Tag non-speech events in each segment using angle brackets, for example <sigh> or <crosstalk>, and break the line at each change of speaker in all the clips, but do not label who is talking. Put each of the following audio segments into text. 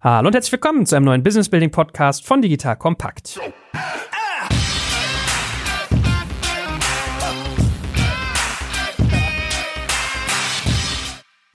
Hallo und herzlich willkommen zu einem neuen Business Building Podcast von Digital Kompakt.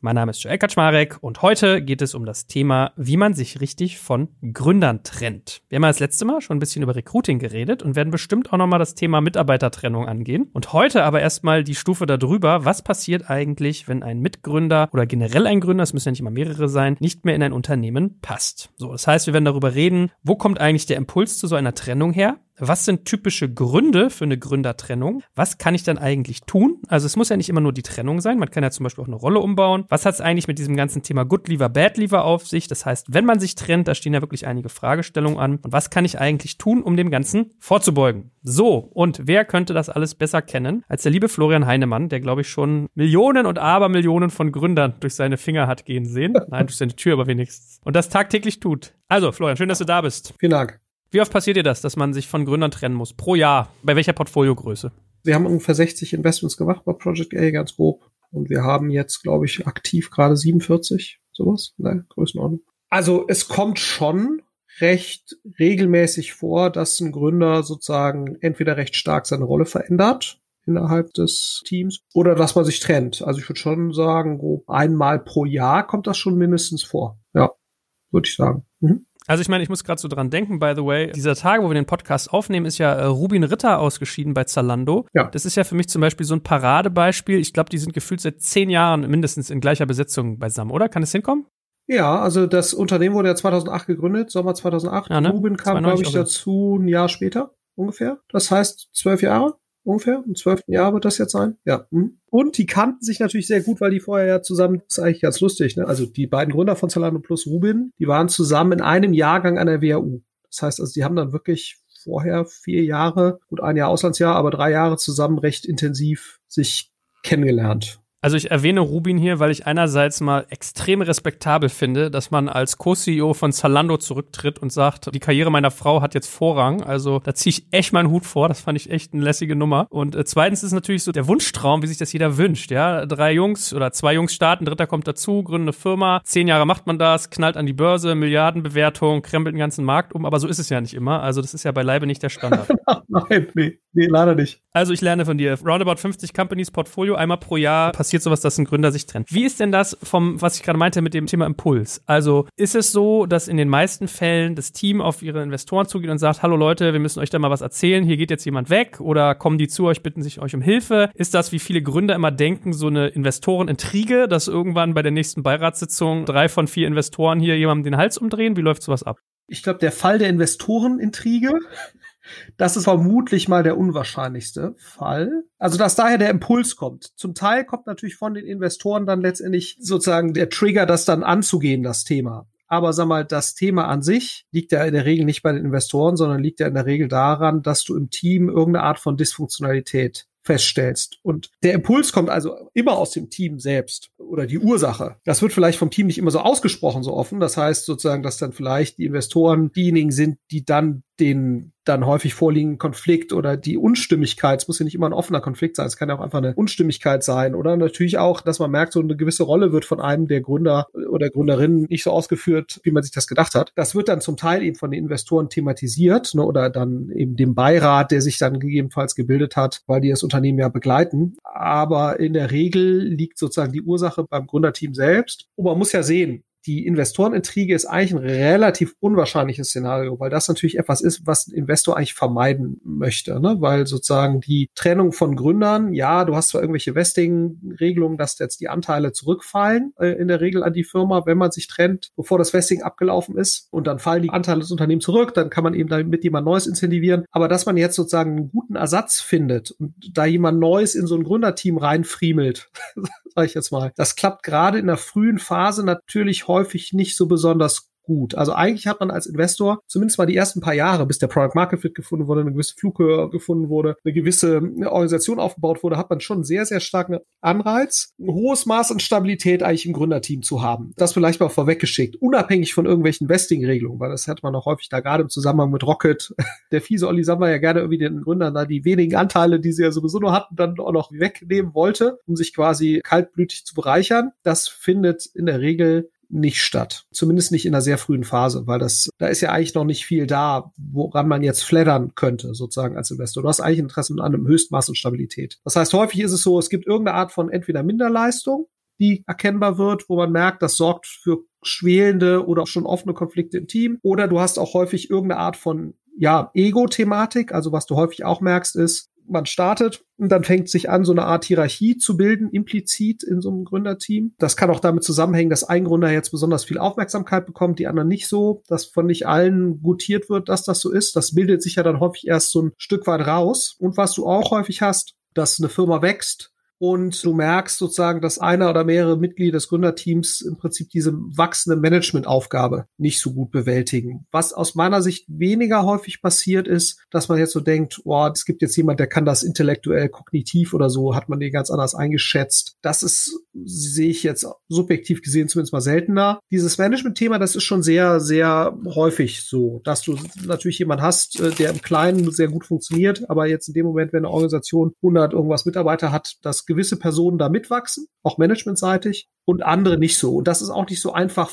Mein Name ist Joel Kaczmarek und heute geht es um das Thema, wie man sich richtig von Gründern trennt. Wir haben ja das letzte Mal schon ein bisschen über Recruiting geredet und werden bestimmt auch nochmal das Thema Mitarbeitertrennung angehen. Und heute aber erstmal die Stufe darüber, was passiert eigentlich, wenn ein Mitgründer oder generell ein Gründer, es müssen ja nicht immer mehrere sein, nicht mehr in ein Unternehmen passt. So, das heißt, wir werden darüber reden, wo kommt eigentlich der Impuls zu so einer Trennung her? Was sind typische Gründe für eine Gründertrennung? Was kann ich dann eigentlich tun? Also es muss ja nicht immer nur die Trennung sein. Man kann ja zum Beispiel auch eine Rolle umbauen. Was hat es eigentlich mit diesem ganzen Thema Good Leaver, Bad Leaver auf sich? Das heißt, wenn man sich trennt, da stehen ja wirklich einige Fragestellungen an. Und was kann ich eigentlich tun, um dem Ganzen vorzubeugen? So, und wer könnte das alles besser kennen als der liebe Florian Heinemann, der, glaube ich, schon Millionen und Abermillionen von Gründern durch seine Finger hat gehen sehen. Nein, durch seine Tür aber wenigstens. Und das tagtäglich tut. Also, Florian, schön, dass du da bist.
Vielen Dank.
Wie oft passiert dir das, dass man sich von Gründern trennen muss? Pro Jahr? Bei welcher Portfoliogröße?
Wir haben ungefähr 60 Investments gemacht bei Project A, ganz grob. Und wir haben jetzt, glaube ich, aktiv gerade 47, sowas, ne, Größenordnung. Also es kommt schon recht regelmäßig vor, dass ein Gründer sozusagen entweder recht stark seine Rolle verändert innerhalb des Teams oder dass man sich trennt. Also ich würde schon sagen, grob einmal pro Jahr kommt das schon mindestens vor. Ja, würde ich sagen. Mhm.
Also ich meine, ich muss gerade so dran denken, by the way, dieser Tage, wo wir den Podcast aufnehmen, ist ja äh, Rubin Ritter ausgeschieden bei Zalando. Ja. Das ist ja für mich zum Beispiel so ein Paradebeispiel. Ich glaube, die sind gefühlt seit zehn Jahren mindestens in gleicher Besetzung beisammen, oder? Kann es hinkommen?
Ja, also das Unternehmen wurde ja 2008 gegründet, Sommer 2008. Ja, ne? Rubin kam, glaube ich, dazu ein Jahr später ungefähr. Das heißt zwölf Jahre ungefähr. Im zwölften Jahr wird das jetzt sein. Ja. Hm. Und die kannten sich natürlich sehr gut, weil die vorher ja zusammen, das ist eigentlich ganz lustig, ne? Also die beiden Gründer von Zalando plus Rubin, die waren zusammen in einem Jahrgang an der WHU. Das heißt also, die haben dann wirklich vorher vier Jahre, gut ein Jahr Auslandsjahr, aber drei Jahre zusammen recht intensiv sich kennengelernt.
Also ich erwähne Rubin hier, weil ich einerseits mal extrem respektabel finde, dass man als Co-CEO von Zalando zurücktritt und sagt, die Karriere meiner Frau hat jetzt Vorrang. Also da ziehe ich echt meinen Hut vor. Das fand ich echt eine lässige Nummer. Und äh, zweitens ist natürlich so der Wunschtraum, wie sich das jeder wünscht. Ja, drei Jungs oder zwei Jungs starten, dritter kommt dazu, gründen eine Firma. Zehn Jahre macht man das, knallt an die Börse, Milliardenbewertung, krempelt den ganzen Markt um. Aber so ist es ja nicht immer. Also das ist ja beileibe nicht der Standard. <laughs>
Nein, nee, nee, leider nicht.
Also ich lerne von dir. Roundabout 50 Companies Portfolio, einmal pro Jahr passiert passiert sowas, dass ein Gründer sich trennt. Wie ist denn das vom, was ich gerade meinte mit dem Thema Impuls? Also ist es so, dass in den meisten Fällen das Team auf ihre Investoren zugeht und sagt, hallo Leute, wir müssen euch da mal was erzählen, hier geht jetzt jemand weg oder kommen die zu euch, bitten sich euch um Hilfe? Ist das, wie viele Gründer immer denken, so eine Investorenintrige, dass irgendwann bei der nächsten Beiratssitzung drei von vier Investoren hier jemandem den Hals umdrehen? Wie läuft sowas ab?
Ich glaube, der Fall der Investorenintrige das ist vermutlich mal der unwahrscheinlichste Fall. Also, dass daher der Impuls kommt. Zum Teil kommt natürlich von den Investoren dann letztendlich sozusagen der Trigger, das dann anzugehen, das Thema. Aber sag mal, das Thema an sich liegt ja in der Regel nicht bei den Investoren, sondern liegt ja in der Regel daran, dass du im Team irgendeine Art von Dysfunktionalität feststellst. Und der Impuls kommt also immer aus dem Team selbst oder die Ursache. Das wird vielleicht vom Team nicht immer so ausgesprochen, so offen. Das heißt sozusagen, dass dann vielleicht die Investoren diejenigen sind, die dann den dann häufig vorliegenden Konflikt oder die Unstimmigkeit, es muss ja nicht immer ein offener Konflikt sein, es kann ja auch einfach eine Unstimmigkeit sein oder natürlich auch, dass man merkt, so eine gewisse Rolle wird von einem der Gründer oder Gründerinnen nicht so ausgeführt, wie man sich das gedacht hat. Das wird dann zum Teil eben von den Investoren thematisiert ne, oder dann eben dem Beirat, der sich dann gegebenenfalls gebildet hat, weil die das Unternehmen ja begleiten. Aber in der Regel liegt sozusagen die Ursache beim Gründerteam selbst. Und man muss ja sehen, die Investorenintrige ist eigentlich ein relativ unwahrscheinliches Szenario, weil das natürlich etwas ist, was ein Investor eigentlich vermeiden möchte, ne? weil sozusagen die Trennung von Gründern, ja, du hast zwar irgendwelche Vesting-Regelungen, dass jetzt die Anteile zurückfallen, äh, in der Regel an die Firma, wenn man sich trennt, bevor das Vesting abgelaufen ist und dann fallen die Anteile des Unternehmens zurück, dann kann man eben damit jemand Neues incentivieren, aber dass man jetzt sozusagen einen guten Ersatz findet und da jemand Neues in so ein Gründerteam reinfriemelt, <laughs> sage ich jetzt mal, das klappt gerade in der frühen Phase natürlich häufig nicht so besonders gut. Also eigentlich hat man als Investor zumindest mal die ersten paar Jahre, bis der Product Market Fit gefunden wurde, eine gewisse Flughöhe gefunden wurde, eine gewisse Organisation aufgebaut wurde, hat man schon sehr, sehr starken Anreiz, ein hohes Maß an Stabilität eigentlich im Gründerteam zu haben. Das vielleicht mal vorweggeschickt, unabhängig von irgendwelchen Vesting-Regelungen, weil das hat man auch häufig da gerade im Zusammenhang mit Rocket. <laughs> Der fiese Olli Samba ja gerne irgendwie den Gründern da die wenigen Anteile, die sie ja sowieso nur hatten, dann auch noch wegnehmen wollte, um sich quasi kaltblütig zu bereichern. Das findet in der Regel nicht statt. Zumindest nicht in einer sehr frühen Phase, weil das, da ist ja eigentlich noch nicht viel da, woran man jetzt flattern könnte, sozusagen als Investor. Du hast eigentlich Interesse an einem Höchstmaß und Stabilität. Das heißt, häufig ist es so, es gibt irgendeine Art von entweder Minderleistung, die erkennbar wird, wo man merkt, das sorgt für schwelende oder schon offene Konflikte im Team. Oder du hast auch häufig irgendeine Art von ja, Ego-Thematik. Also was du häufig auch merkst, ist, man startet und dann fängt sich an, so eine Art Hierarchie zu bilden, implizit in so einem Gründerteam. Das kann auch damit zusammenhängen, dass ein Gründer jetzt besonders viel Aufmerksamkeit bekommt, die anderen nicht so, dass von nicht allen gutiert wird, dass das so ist. Das bildet sich ja dann häufig erst so ein Stück weit raus. Und was du auch häufig hast, dass eine Firma wächst und du merkst sozusagen, dass einer oder mehrere Mitglieder des Gründerteams im Prinzip diese wachsende Managementaufgabe nicht so gut bewältigen. Was aus meiner Sicht weniger häufig passiert ist, dass man jetzt so denkt, oh, es gibt jetzt jemand, der kann das intellektuell, kognitiv oder so, hat man den ganz anders eingeschätzt. Das ist, sehe ich jetzt subjektiv gesehen zumindest mal seltener. Dieses Management-Thema, das ist schon sehr, sehr häufig so, dass du natürlich jemand hast, äh, der im Kleinen sehr gut funktioniert, aber jetzt in dem Moment, wenn eine Organisation 100 irgendwas Mitarbeiter hat, das gewisse Personen da mitwachsen, auch managementseitig, und andere nicht so. Und das ist auch nicht so einfach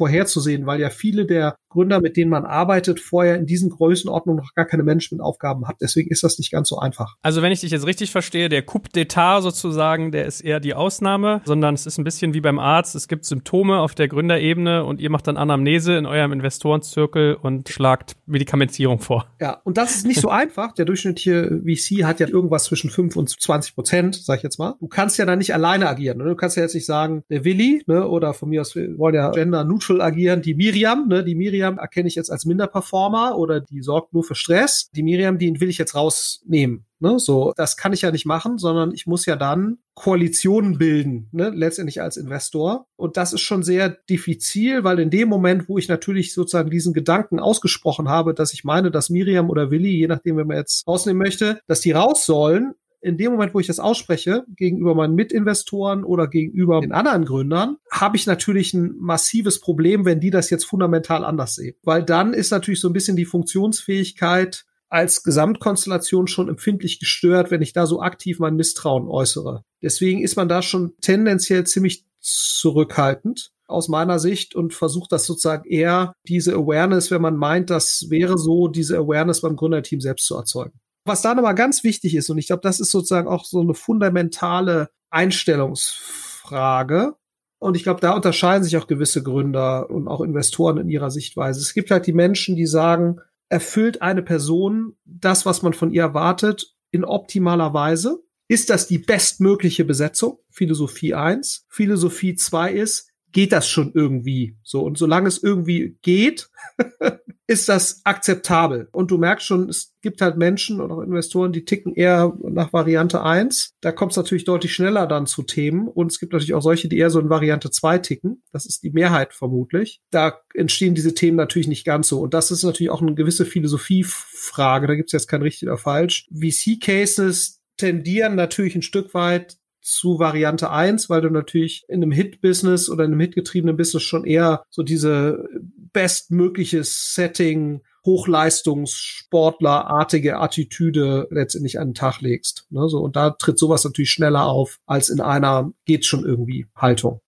vorherzusehen, weil ja viele der Gründer, mit denen man arbeitet, vorher in diesen Größenordnungen noch gar keine Managementaufgaben hat. Deswegen ist das nicht ganz so einfach.
Also wenn ich dich jetzt richtig verstehe, der Coup d'etat sozusagen, der ist eher die Ausnahme, sondern es ist ein bisschen wie beim Arzt. Es gibt Symptome auf der Gründerebene und ihr macht dann Anamnese in eurem Investorenzirkel und schlagt Medikamentierung vor.
Ja, und das ist nicht so <laughs> einfach. Der durchschnittliche VC hat ja irgendwas zwischen 5 und 20 Prozent, sag ich jetzt mal. Du kannst ja da nicht alleine agieren. Ne? Du kannst ja jetzt nicht sagen, der Willi, ne, oder von mir aus, wir wollen ja gender neutral agieren, die Miriam, ne, die Miriam Miriam erkenne ich jetzt als Minderperformer oder die sorgt nur für Stress. Die Miriam, die will ich jetzt rausnehmen. Ne, so, das kann ich ja nicht machen, sondern ich muss ja dann Koalitionen bilden, ne, letztendlich als Investor. Und das ist schon sehr diffizil, weil in dem Moment, wo ich natürlich sozusagen diesen Gedanken ausgesprochen habe, dass ich meine, dass Miriam oder Willi, je nachdem, wenn man jetzt rausnehmen möchte, dass die raus sollen, in dem Moment, wo ich das ausspreche, gegenüber meinen Mitinvestoren oder gegenüber den anderen Gründern, habe ich natürlich ein massives Problem, wenn die das jetzt fundamental anders sehen. Weil dann ist natürlich so ein bisschen die Funktionsfähigkeit als Gesamtkonstellation schon empfindlich gestört, wenn ich da so aktiv mein Misstrauen äußere. Deswegen ist man da schon tendenziell ziemlich zurückhaltend aus meiner Sicht und versucht das sozusagen eher diese Awareness, wenn man meint, das wäre so, diese Awareness beim Gründerteam selbst zu erzeugen. Was da nochmal ganz wichtig ist, und ich glaube, das ist sozusagen auch so eine fundamentale Einstellungsfrage. Und ich glaube, da unterscheiden sich auch gewisse Gründer und auch Investoren in ihrer Sichtweise. Es gibt halt die Menschen, die sagen, erfüllt eine Person das, was man von ihr erwartet, in optimaler Weise? Ist das die bestmögliche Besetzung? Philosophie 1. Philosophie 2 ist, geht das schon irgendwie so. Und solange es irgendwie geht, <laughs> ist das akzeptabel. Und du merkst schon, es gibt halt Menschen und auch Investoren, die ticken eher nach Variante 1. Da kommt es natürlich deutlich schneller dann zu Themen. Und es gibt natürlich auch solche, die eher so in Variante 2 ticken. Das ist die Mehrheit vermutlich. Da entstehen diese Themen natürlich nicht ganz so. Und das ist natürlich auch eine gewisse Philosophiefrage. Da gibt es jetzt kein richtig oder falsch. VC-Cases tendieren natürlich ein Stück weit zu Variante 1, weil du natürlich in einem Hit-Business oder in einem hitgetriebenen Business schon eher so diese bestmögliche Setting, Hochleistungssportlerartige Attitüde letztendlich an den Tag legst. Ne? So, und da tritt sowas natürlich schneller auf als in einer geht schon irgendwie Haltung.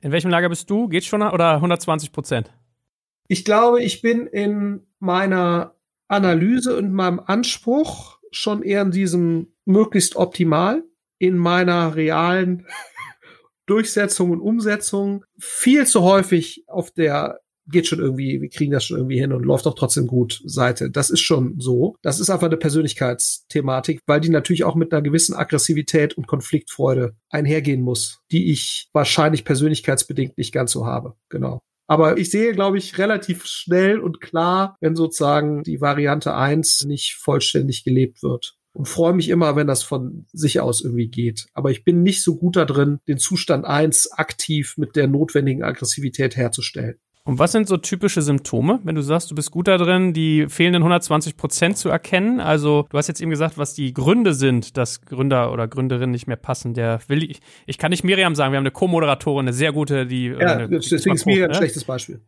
In welchem Lager bist du? Geht's schon oder 120 Prozent?
Ich glaube, ich bin in meiner Analyse und meinem Anspruch schon eher in diesem möglichst optimal in meiner realen Durchsetzung und Umsetzung viel zu häufig auf der geht schon irgendwie, wir kriegen das schon irgendwie hin und läuft doch trotzdem gut Seite. Das ist schon so. Das ist einfach eine Persönlichkeitsthematik, weil die natürlich auch mit einer gewissen Aggressivität und Konfliktfreude einhergehen muss, die ich wahrscheinlich persönlichkeitsbedingt nicht ganz so habe. Genau. Aber ich sehe, glaube ich, relativ schnell und klar, wenn sozusagen die Variante eins nicht vollständig gelebt wird und freue mich immer, wenn das von sich aus irgendwie geht. Aber ich bin nicht so gut da drin, den Zustand eins aktiv mit der notwendigen Aggressivität herzustellen.
Und was sind so typische Symptome, wenn du sagst, du bist gut da drin, die fehlenden 120 Prozent zu erkennen? Also du hast jetzt eben gesagt, was die Gründe sind, dass Gründer oder Gründerinnen nicht mehr passen. Der will ich, ich kann nicht Miriam sagen, wir haben eine Co-Moderatorin, eine sehr gute, die.
Ja, eine, deswegen ist Miriam ein ne? schlechtes Beispiel.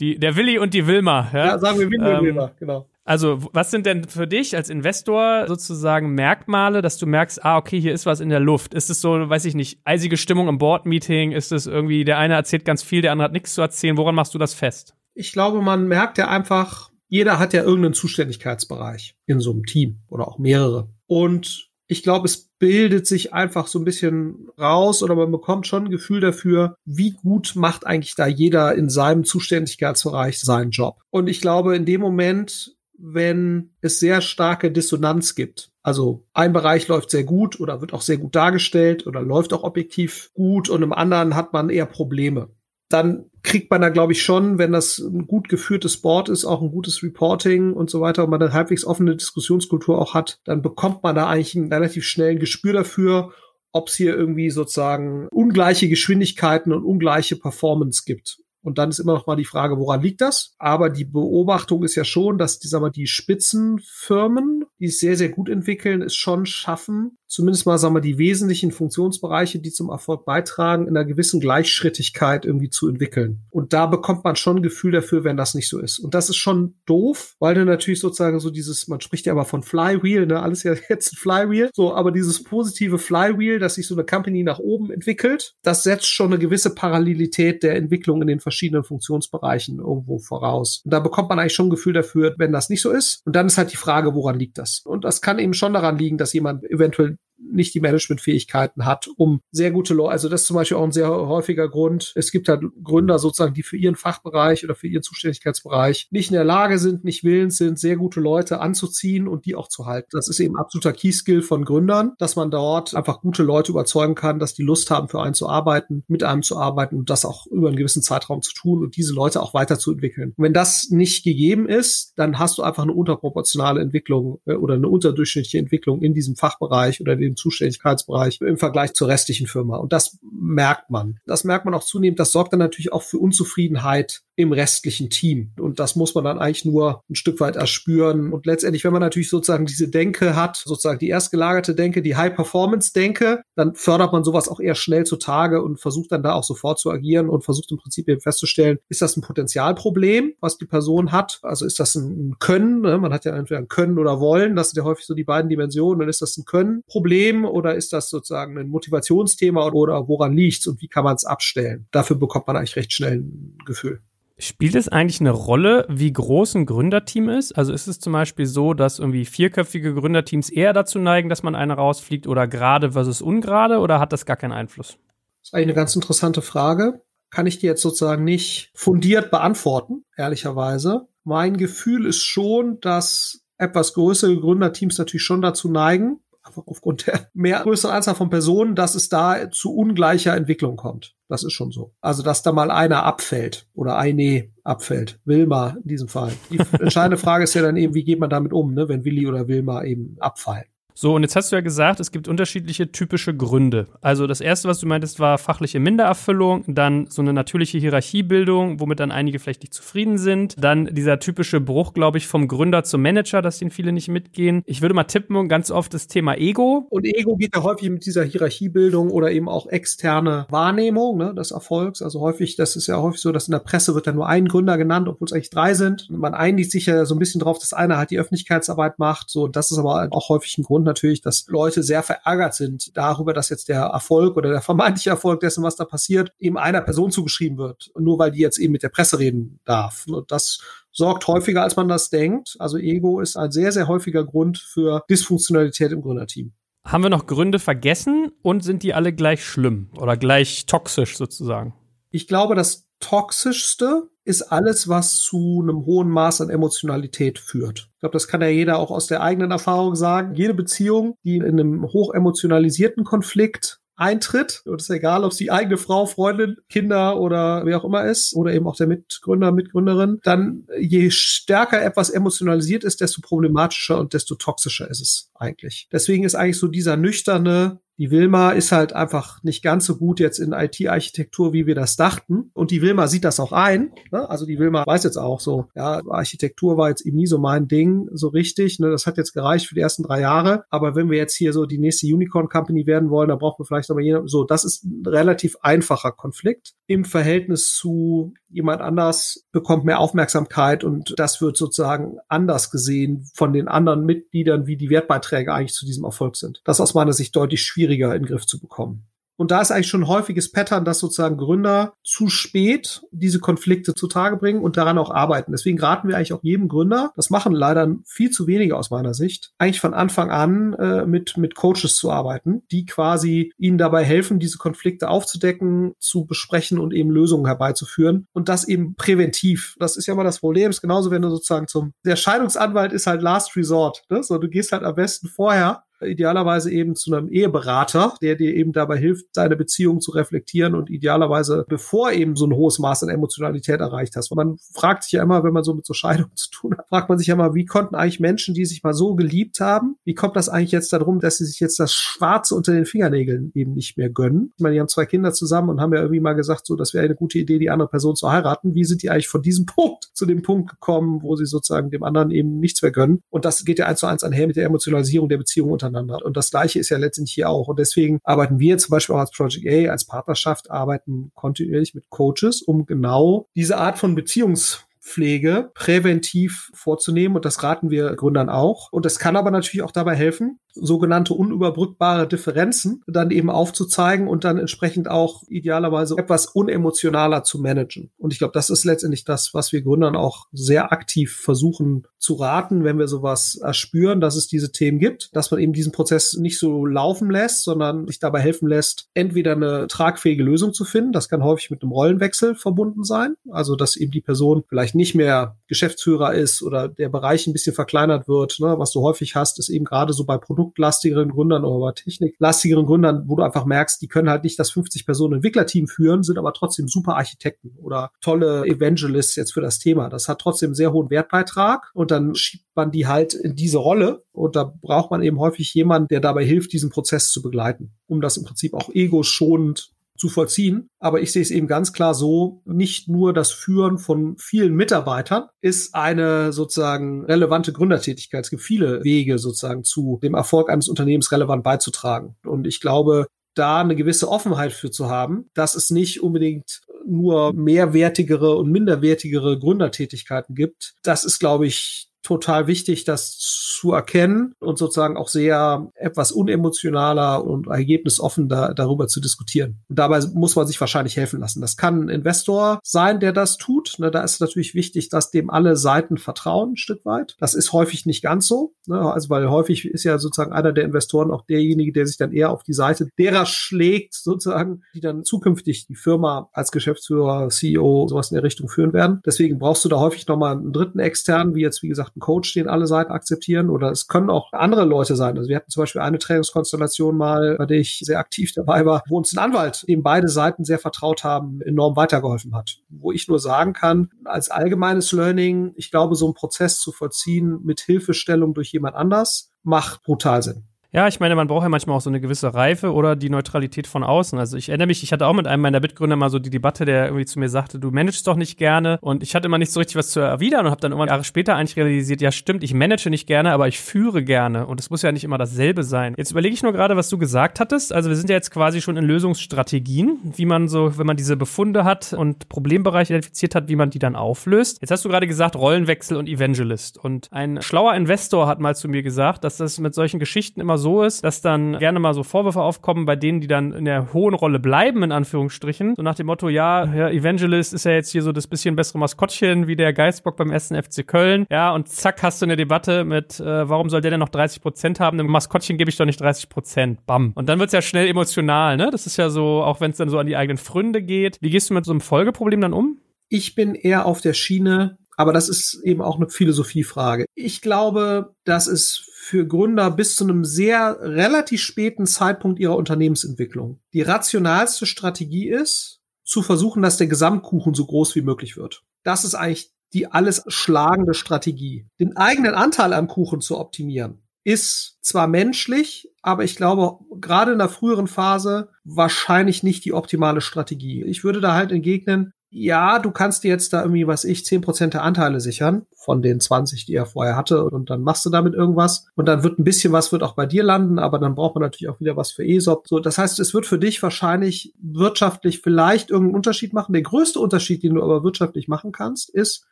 Die, der Willi und die Wilma. Ja,
ja sagen wir Willi ähm, und Wilma, genau.
Also, was sind denn für dich als Investor sozusagen Merkmale, dass du merkst, ah, okay, hier ist was in der Luft? Ist es so, weiß ich nicht, eisige Stimmung im Board-Meeting? Ist es irgendwie, der eine erzählt ganz viel, der andere hat nichts zu erzählen? Woran machst du das fest?
Ich glaube, man merkt ja einfach, jeder hat ja irgendeinen Zuständigkeitsbereich in so einem Team oder auch mehrere. Und ich glaube, es bildet sich einfach so ein bisschen raus oder man bekommt schon ein Gefühl dafür, wie gut macht eigentlich da jeder in seinem Zuständigkeitsbereich seinen Job. Und ich glaube, in dem Moment, wenn es sehr starke Dissonanz gibt, also ein Bereich läuft sehr gut oder wird auch sehr gut dargestellt oder läuft auch objektiv gut und im anderen hat man eher Probleme dann kriegt man da, glaube ich, schon, wenn das ein gut geführtes Board ist, auch ein gutes Reporting und so weiter und man eine halbwegs offene Diskussionskultur auch hat, dann bekommt man da eigentlich ein relativ schnell Gespür dafür, ob es hier irgendwie sozusagen ungleiche Geschwindigkeiten und ungleiche Performance gibt. Und dann ist immer noch mal die Frage, woran liegt das? Aber die Beobachtung ist ja schon, dass die, sagen wir, die Spitzenfirmen, die es sehr, sehr gut entwickeln, es schon schaffen, zumindest mal, sagen wir, die wesentlichen Funktionsbereiche, die zum Erfolg beitragen, in einer gewissen Gleichschrittigkeit irgendwie zu entwickeln. Und da bekommt man schon ein Gefühl dafür, wenn das nicht so ist. Und das ist schon doof, weil du natürlich sozusagen so dieses, man spricht ja aber von Flywheel, ne, alles ja <laughs> jetzt ein Flywheel, so, aber dieses positive Flywheel, dass sich so eine Company nach oben entwickelt, das setzt schon eine gewisse Parallelität der Entwicklung in den verschiedenen Funktionsbereichen irgendwo voraus. Und da bekommt man eigentlich schon ein Gefühl dafür, wenn das nicht so ist. Und dann ist halt die Frage, woran liegt das? Und das kann eben schon daran liegen, dass jemand eventuell nicht die Managementfähigkeiten hat, um sehr gute Leute, also das ist zum Beispiel auch ein sehr häufiger Grund. Es gibt halt Gründer sozusagen, die für ihren Fachbereich oder für ihren Zuständigkeitsbereich nicht in der Lage sind, nicht willens sind, sehr gute Leute anzuziehen und die auch zu halten. Das ist eben absoluter Key-Skill von Gründern, dass man dort einfach gute Leute überzeugen kann, dass die Lust haben, für einen zu arbeiten, mit einem zu arbeiten und das auch über einen gewissen Zeitraum zu tun und diese Leute auch weiterzuentwickeln. Und wenn das nicht gegeben ist, dann hast du einfach eine unterproportionale Entwicklung äh, oder eine unterdurchschnittliche Entwicklung in diesem Fachbereich oder dem Zuständigkeitsbereich im Vergleich zur restlichen Firma. Und das merkt man. Das merkt man auch zunehmend. Das sorgt dann natürlich auch für Unzufriedenheit im restlichen Team. Und das muss man dann eigentlich nur ein Stück weit erspüren. Und letztendlich, wenn man natürlich sozusagen diese Denke hat, sozusagen die erstgelagerte Denke, die High-Performance-Denke, dann fördert man sowas auch eher schnell zutage und versucht dann da auch sofort zu agieren und versucht im Prinzip eben festzustellen, ist das ein Potenzialproblem, was die Person hat? Also ist das ein Können? Ne? Man hat ja entweder ein Können oder Wollen. Das sind ja häufig so die beiden Dimensionen. Dann ist das ein Können-Problem oder ist das sozusagen ein Motivationsthema oder woran liegt's und wie kann man es abstellen? Dafür bekommt man eigentlich recht schnell ein Gefühl.
Spielt es eigentlich eine Rolle, wie groß ein Gründerteam ist? Also ist es zum Beispiel so, dass irgendwie vierköpfige Gründerteams eher dazu neigen, dass man einer rausfliegt oder gerade versus ungerade oder hat das gar keinen Einfluss?
Das ist eigentlich eine ganz interessante Frage. Kann ich dir jetzt sozusagen nicht fundiert beantworten, ehrlicherweise. Mein Gefühl ist schon, dass etwas größere Gründerteams natürlich schon dazu neigen, einfach aufgrund der <laughs> mehr größeren Anzahl von Personen, dass es da zu ungleicher Entwicklung kommt. Das ist schon so. Also, dass da mal einer abfällt oder eine abfällt. Wilma in diesem Fall. Die <laughs> entscheidende Frage ist ja dann eben, wie geht man damit um, ne, wenn Willi oder Wilma eben abfallen.
So, und jetzt hast du ja gesagt, es gibt unterschiedliche typische Gründe. Also das erste, was du meintest, war fachliche Mindererfüllung, dann so eine natürliche Hierarchiebildung, womit dann einige vielleicht nicht zufrieden sind. Dann dieser typische Bruch, glaube ich, vom Gründer zum Manager, dass den viele nicht mitgehen. Ich würde mal tippen, ganz oft das Thema Ego.
Und Ego geht ja häufig mit dieser Hierarchiebildung oder eben auch externe Wahrnehmung ne, des Erfolgs. Also häufig, das ist ja häufig so, dass in der Presse wird dann nur ein Gründer genannt, obwohl es eigentlich drei sind. Und man einigt sich ja so ein bisschen drauf, dass einer halt die Öffentlichkeitsarbeit macht. So, das ist aber auch häufig ein Grund natürlich, dass Leute sehr verärgert sind darüber, dass jetzt der Erfolg oder der vermeintliche Erfolg dessen, was da passiert, eben einer Person zugeschrieben wird. Nur weil die jetzt eben mit der Presse reden darf. Und das sorgt häufiger, als man das denkt. Also Ego ist ein sehr, sehr häufiger Grund für Dysfunktionalität im Gründerteam.
Haben wir noch Gründe vergessen und sind die alle gleich schlimm oder gleich toxisch sozusagen?
Ich glaube, das Toxischste ist alles, was zu einem hohen Maß an Emotionalität führt. Ich glaube, das kann ja jeder auch aus der eigenen Erfahrung sagen. Jede Beziehung, die in einem hoch emotionalisierten Konflikt eintritt, und es ist egal, ob es die eigene Frau, Freundin, Kinder oder wer auch immer ist, oder eben auch der Mitgründer, Mitgründerin, dann je stärker etwas emotionalisiert ist, desto problematischer und desto toxischer ist es eigentlich. Deswegen ist eigentlich so dieser nüchterne, Die Wilma ist halt einfach nicht ganz so gut jetzt in IT-Architektur, wie wir das dachten. Und die Wilma sieht das auch ein. Ne? Also die Wilma weiß jetzt auch so, ja, Architektur war jetzt eben nie so mein Ding, so richtig. Ne? Das hat jetzt gereicht für die ersten drei Jahre. Aber wenn wir jetzt hier so die nächste Unicorn Company werden wollen, dann brauchen wir vielleicht nochmal jemand. So, das ist ein relativ einfacher Konflikt im Verhältnis zu jemand anders bekommt mehr Aufmerksamkeit und das wird sozusagen anders gesehen von den anderen Mitgliedern, wie die Wertbeiträge eigentlich zu diesem Erfolg sind. Das ist aus meiner Sicht deutlich schwieriger in den Griff zu bekommen. Und da ist eigentlich schon ein häufiges Pattern, dass sozusagen Gründer zu spät diese Konflikte zutage bringen und daran auch arbeiten. Deswegen raten wir eigentlich auch jedem Gründer, das machen leider viel zu wenige aus meiner Sicht, eigentlich von Anfang an äh, mit, mit Coaches zu arbeiten, die quasi ihnen dabei helfen, diese Konflikte aufzudecken, zu besprechen und eben Lösungen herbeizuführen. Und das eben präventiv. Das ist ja mal das Problem. Ist genauso, wenn du sozusagen zum, der Scheidungsanwalt ist halt Last Resort. Ne? So, du gehst halt am besten vorher idealerweise eben zu einem Eheberater, der dir eben dabei hilft, deine Beziehung zu reflektieren und idealerweise bevor eben so ein hohes Maß an Emotionalität erreicht hast. man fragt sich ja immer, wenn man so mit so Scheidungen <laughs> zu tun hat, fragt man sich ja immer, wie konnten eigentlich Menschen, die sich mal so geliebt haben, wie kommt das eigentlich jetzt darum, dass sie sich jetzt das Schwarze unter den Fingernägeln eben nicht mehr gönnen? Ich meine, die haben zwei Kinder zusammen und haben ja irgendwie mal gesagt, so, das wäre eine gute Idee, die andere Person zu heiraten. Wie sind die eigentlich von diesem <laughs> Punkt zu dem Punkt gekommen, wo sie sozusagen dem anderen eben nichts mehr gönnen? Und das geht ja eins zu eins einher mit der Emotionalisierung der Beziehung untereinander untereinander. Und das Gleiche ist ja letztendlich hier auch. Und deswegen arbeiten wir zum Beispiel auch als Project A, als Partnerschaft, arbeiten kontinuierlich mit Coaches, um genau diese Art von Beziehungs Pflege präventiv vorzunehmen und das raten wir Gründern auch. Und das kann aber natürlich auch dabei helfen, sogenannte unüberbrückbare Differenzen dann eben aufzuzeigen und dann entsprechend auch idealerweise etwas unemotionaler zu managen. Und ich glaube, das ist letztendlich das, was wir Gründern auch sehr aktiv versuchen zu raten, wenn wir sowas erspüren, dass es diese Themen gibt, dass man eben diesen Prozess nicht so laufen lässt, sondern sich dabei helfen lässt, entweder eine tragfähige Lösung zu finden. Das kann häufig mit einem Rollenwechsel verbunden sein. Also, dass eben die Person vielleicht nicht mehr Geschäftsführer ist oder der Bereich ein bisschen verkleinert wird. Ne? Was du häufig hast, ist eben gerade so bei produktlastigeren Gründern oder bei techniklastigeren Gründern, wo du einfach merkst, die können halt nicht das 50 Personen Entwicklerteam führen, sind aber trotzdem super Architekten oder tolle Evangelists jetzt für das Thema. Das hat trotzdem sehr hohen Wertbeitrag und dann schiebt man die halt in diese Rolle und da braucht man eben häufig jemanden, der dabei hilft, diesen Prozess zu begleiten, um das im Prinzip auch ego-schonend zu vollziehen. Aber ich sehe es eben ganz klar so, nicht nur das Führen von vielen Mitarbeitern ist eine sozusagen relevante Gründertätigkeit. Es gibt viele Wege sozusagen zu dem Erfolg eines Unternehmens relevant beizutragen. Und ich glaube, da eine gewisse Offenheit für zu haben, dass es nicht unbedingt nur mehrwertigere und minderwertigere Gründertätigkeiten gibt. Das ist, glaube ich, total wichtig, das zu erkennen und sozusagen auch sehr etwas unemotionaler und ergebnisoffen da, darüber zu diskutieren. Und dabei muss man sich wahrscheinlich helfen lassen. Das kann ein Investor sein, der das tut. Ne, da ist natürlich wichtig, dass dem alle Seiten vertrauen, ein Stück weit. Das ist häufig nicht ganz so. Ne, also weil häufig ist ja sozusagen einer der Investoren auch derjenige, der sich dann eher auf die Seite derer schlägt, sozusagen, die dann zukünftig die Firma als Geschäftsführer, CEO, sowas in der Richtung führen werden. Deswegen brauchst du da häufig nochmal einen dritten externen, wie jetzt, wie gesagt, einen Coach, den alle Seiten akzeptieren oder es können auch andere Leute sein. Also wir hatten zum Beispiel eine Trainingskonstellation mal, bei der ich sehr aktiv dabei war, wo uns ein Anwalt, dem beide Seiten sehr vertraut haben, enorm weitergeholfen hat. Wo ich nur sagen kann, als allgemeines Learning, ich glaube, so einen Prozess zu vollziehen mit Hilfestellung durch jemand anders, macht brutal Sinn.
Ja, ich meine, man braucht ja manchmal auch so eine gewisse Reife oder die Neutralität von außen. Also ich erinnere mich, ich hatte auch mit einem meiner Mitgründer mal so die Debatte, der irgendwie zu mir sagte, du managst doch nicht gerne. Und ich hatte immer nicht so richtig was zu erwidern und habe dann irgendwann Jahre später eigentlich realisiert, ja stimmt, ich manage nicht gerne, aber ich führe gerne. Und es muss ja nicht immer dasselbe sein. Jetzt überlege ich nur gerade, was du gesagt hattest. Also wir sind ja jetzt quasi schon in Lösungsstrategien, wie man so, wenn man diese Befunde hat und Problembereiche identifiziert hat, wie man die dann auflöst. Jetzt hast du gerade gesagt, Rollenwechsel und Evangelist. Und ein schlauer Investor hat mal zu mir gesagt, dass das mit solchen Geschichten immer so ist, dass dann gerne mal so Vorwürfe aufkommen bei denen, die dann in der hohen Rolle bleiben, in Anführungsstrichen. So nach dem Motto, ja, Herr Evangelist ist ja jetzt hier so das bisschen bessere Maskottchen wie der Geistbock beim ersten FC Köln. Ja, und zack, hast du eine Debatte mit, äh, warum soll der denn noch 30 Prozent haben? Dem Maskottchen gebe ich doch nicht 30 Prozent. Bam. Und dann wird's ja schnell emotional, ne? Das ist ja so, auch wenn es dann so an die eigenen Fründe geht. Wie gehst du mit so einem Folgeproblem dann um?
Ich bin eher auf der Schiene, aber das ist eben auch eine Philosophiefrage. Ich glaube, dass es für Gründer bis zu einem sehr relativ späten Zeitpunkt ihrer Unternehmensentwicklung die rationalste Strategie ist, zu versuchen, dass der Gesamtkuchen so groß wie möglich wird. Das ist eigentlich die alles schlagende Strategie. Den eigenen Anteil am Kuchen zu optimieren, ist zwar menschlich, aber ich glaube, gerade in der früheren Phase wahrscheinlich nicht die optimale Strategie. Ich würde da halt entgegnen, ja, du kannst dir jetzt da irgendwie, was ich, zehn Prozent der Anteile sichern von den 20, die er vorher hatte und dann machst du damit irgendwas und dann wird ein bisschen was wird auch bei dir landen, aber dann braucht man natürlich auch wieder was für ESOP. So, das heißt, es wird für dich wahrscheinlich wirtschaftlich vielleicht irgendeinen Unterschied machen. Der größte Unterschied, den du aber wirtschaftlich machen kannst, ist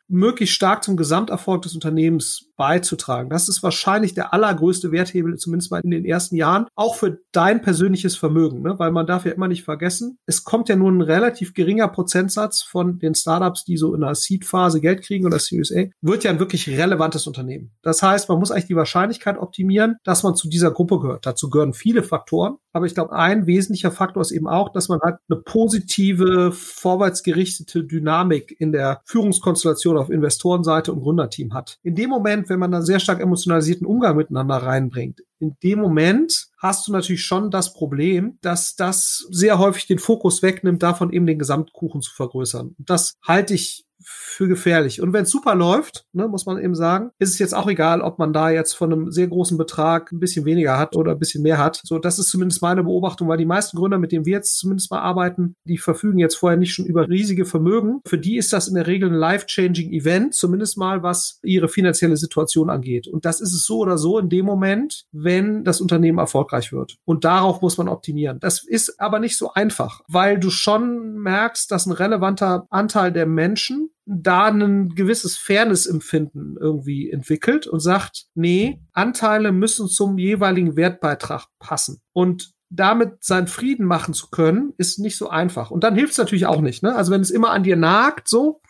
möglichst stark zum Gesamterfolg des Unternehmens beizutragen. Das ist wahrscheinlich der allergrößte Werthebel, zumindest mal in den ersten Jahren, auch für dein persönliches Vermögen, ne? weil man darf ja immer nicht vergessen, es kommt ja nur ein relativ geringer Prozentsatz von den Startups, die so in der Seed-Phase Geld kriegen oder Series A, wird ja ein wirklich relevantes Unternehmen. Das heißt, man muss eigentlich die Wahrscheinlichkeit optimieren, dass man zu dieser Gruppe gehört. Dazu gehören viele Faktoren, aber ich glaube, ein wesentlicher Faktor ist eben auch, dass man halt eine positive, vorwärtsgerichtete Dynamik in der Führungskonstellation auf Investorenseite und Gründerteam hat. In dem Moment, wenn man einen sehr stark emotionalisierten Umgang miteinander reinbringt, in dem Moment hast du natürlich schon das Problem, dass das sehr häufig den Fokus wegnimmt, davon eben den Gesamtkuchen zu vergrößern. Und das halte ich für gefährlich. Und wenn es super läuft, ne, muss man eben sagen, ist es jetzt auch egal, ob man da jetzt von einem sehr großen Betrag ein bisschen weniger hat oder ein bisschen mehr hat. So, das ist zumindest meine Beobachtung, weil die meisten Gründer, mit denen wir jetzt zumindest mal arbeiten, die verfügen jetzt vorher nicht schon über riesige Vermögen. Für die ist das in der Regel ein life-changing Event, zumindest mal was ihre finanzielle Situation angeht. Und das ist es so oder so in dem Moment, wenn das Unternehmen erfolgreich wird. Und darauf muss man optimieren. Das ist aber nicht so einfach, weil du schon merkst, dass ein relevanter Anteil der Menschen da ein gewisses Fairness-Empfinden irgendwie entwickelt und sagt, nee, Anteile müssen zum jeweiligen Wertbeitrag passen. Und damit seinen Frieden machen zu können, ist nicht so einfach. Und dann hilft es natürlich auch nicht. Ne? Also wenn es immer an dir nagt, so,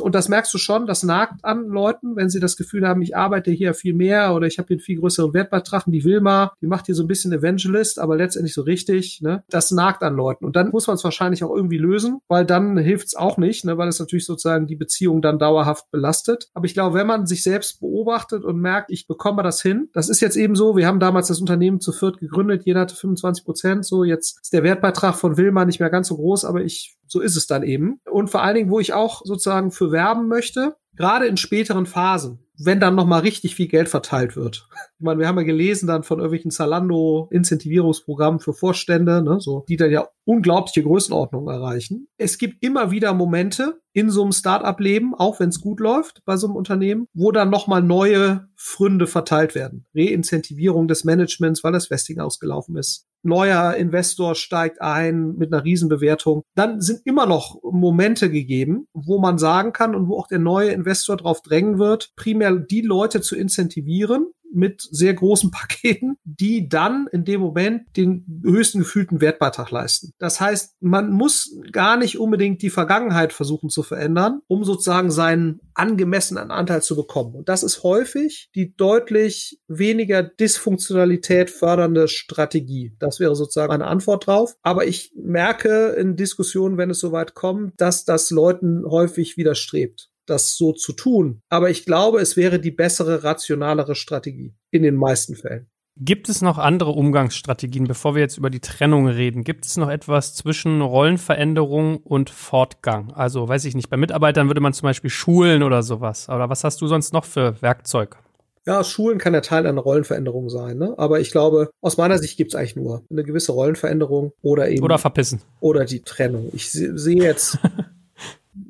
und das merkst du schon, das nagt an Leuten, wenn sie das Gefühl haben, ich arbeite hier viel mehr oder ich habe hier einen viel größeren Wertbeitrag. Die Wilma, die macht hier so ein bisschen Evangelist, aber letztendlich so richtig. Ne? Das nagt an Leuten. Und dann muss man es wahrscheinlich auch irgendwie lösen, weil dann hilft es auch nicht, ne? weil es natürlich sozusagen die Beziehung dann dauerhaft belastet. Aber ich glaube, wenn man sich selbst beobachtet und merkt, ich bekomme das hin, das ist jetzt eben so, wir haben damals das Unternehmen zu viert gegründet, jeder hatte 25 Prozent, so jetzt ist der Wertbeitrag von Wilma nicht mehr ganz so groß, aber ich so ist es dann eben. Und vor allen Dingen, wo ich auch sozusagen für werben möchte, gerade in späteren Phasen, wenn dann noch mal richtig viel Geld verteilt wird. Ich meine, wir haben ja gelesen dann von irgendwelchen Zalando-Incentivierungsprogrammen für Vorstände, ne, so, die dann ja unglaubliche Größenordnungen erreichen. Es gibt immer wieder Momente in so einem Start-up-Leben, auch wenn es gut läuft bei so einem Unternehmen, wo dann noch mal neue Fründe verteilt werden. Reincentivierung des Managements, weil das Vesting ausgelaufen ist neuer Investor steigt ein mit einer Riesenbewertung, dann sind immer noch Momente gegeben, wo man sagen kann und wo auch der neue Investor drauf drängen wird, primär die Leute zu incentivieren, mit sehr großen <laughs> Paketen, die dann in dem Moment den höchsten gefühlten Wertbeitrag leisten. Das heißt, man muss gar nicht unbedingt die Vergangenheit versuchen zu verändern, um sozusagen seinen angemessenen Anteil zu bekommen. Und das ist häufig die deutlich weniger Dysfunktionalität fördernde Strategie. Das wäre sozusagen eine Antwort drauf. Aber ich merke in Diskussionen, wenn es soweit kommt, dass das Leuten häufig widerstrebt das so zu tun. Aber ich glaube, es wäre die bessere, rationalere Strategie in den meisten Fällen.
Gibt es noch andere Umgangsstrategien, bevor wir jetzt über die Trennung reden? Gibt es noch etwas zwischen Rollenveränderung und Fortgang? Also, weiß ich nicht, bei Mitarbeitern würde man zum Beispiel schulen oder sowas. Oder was hast du sonst noch für Werkzeug?
Ja, Schulen kann ja Teil einer Rollenveränderung sein, ne? Aber ich glaube, aus meiner Sicht gibt es eigentlich nur eine gewisse Rollenveränderung oder eben.
Oder verpissen.
Oder die Trennung. Ich sehe jetzt <laughs>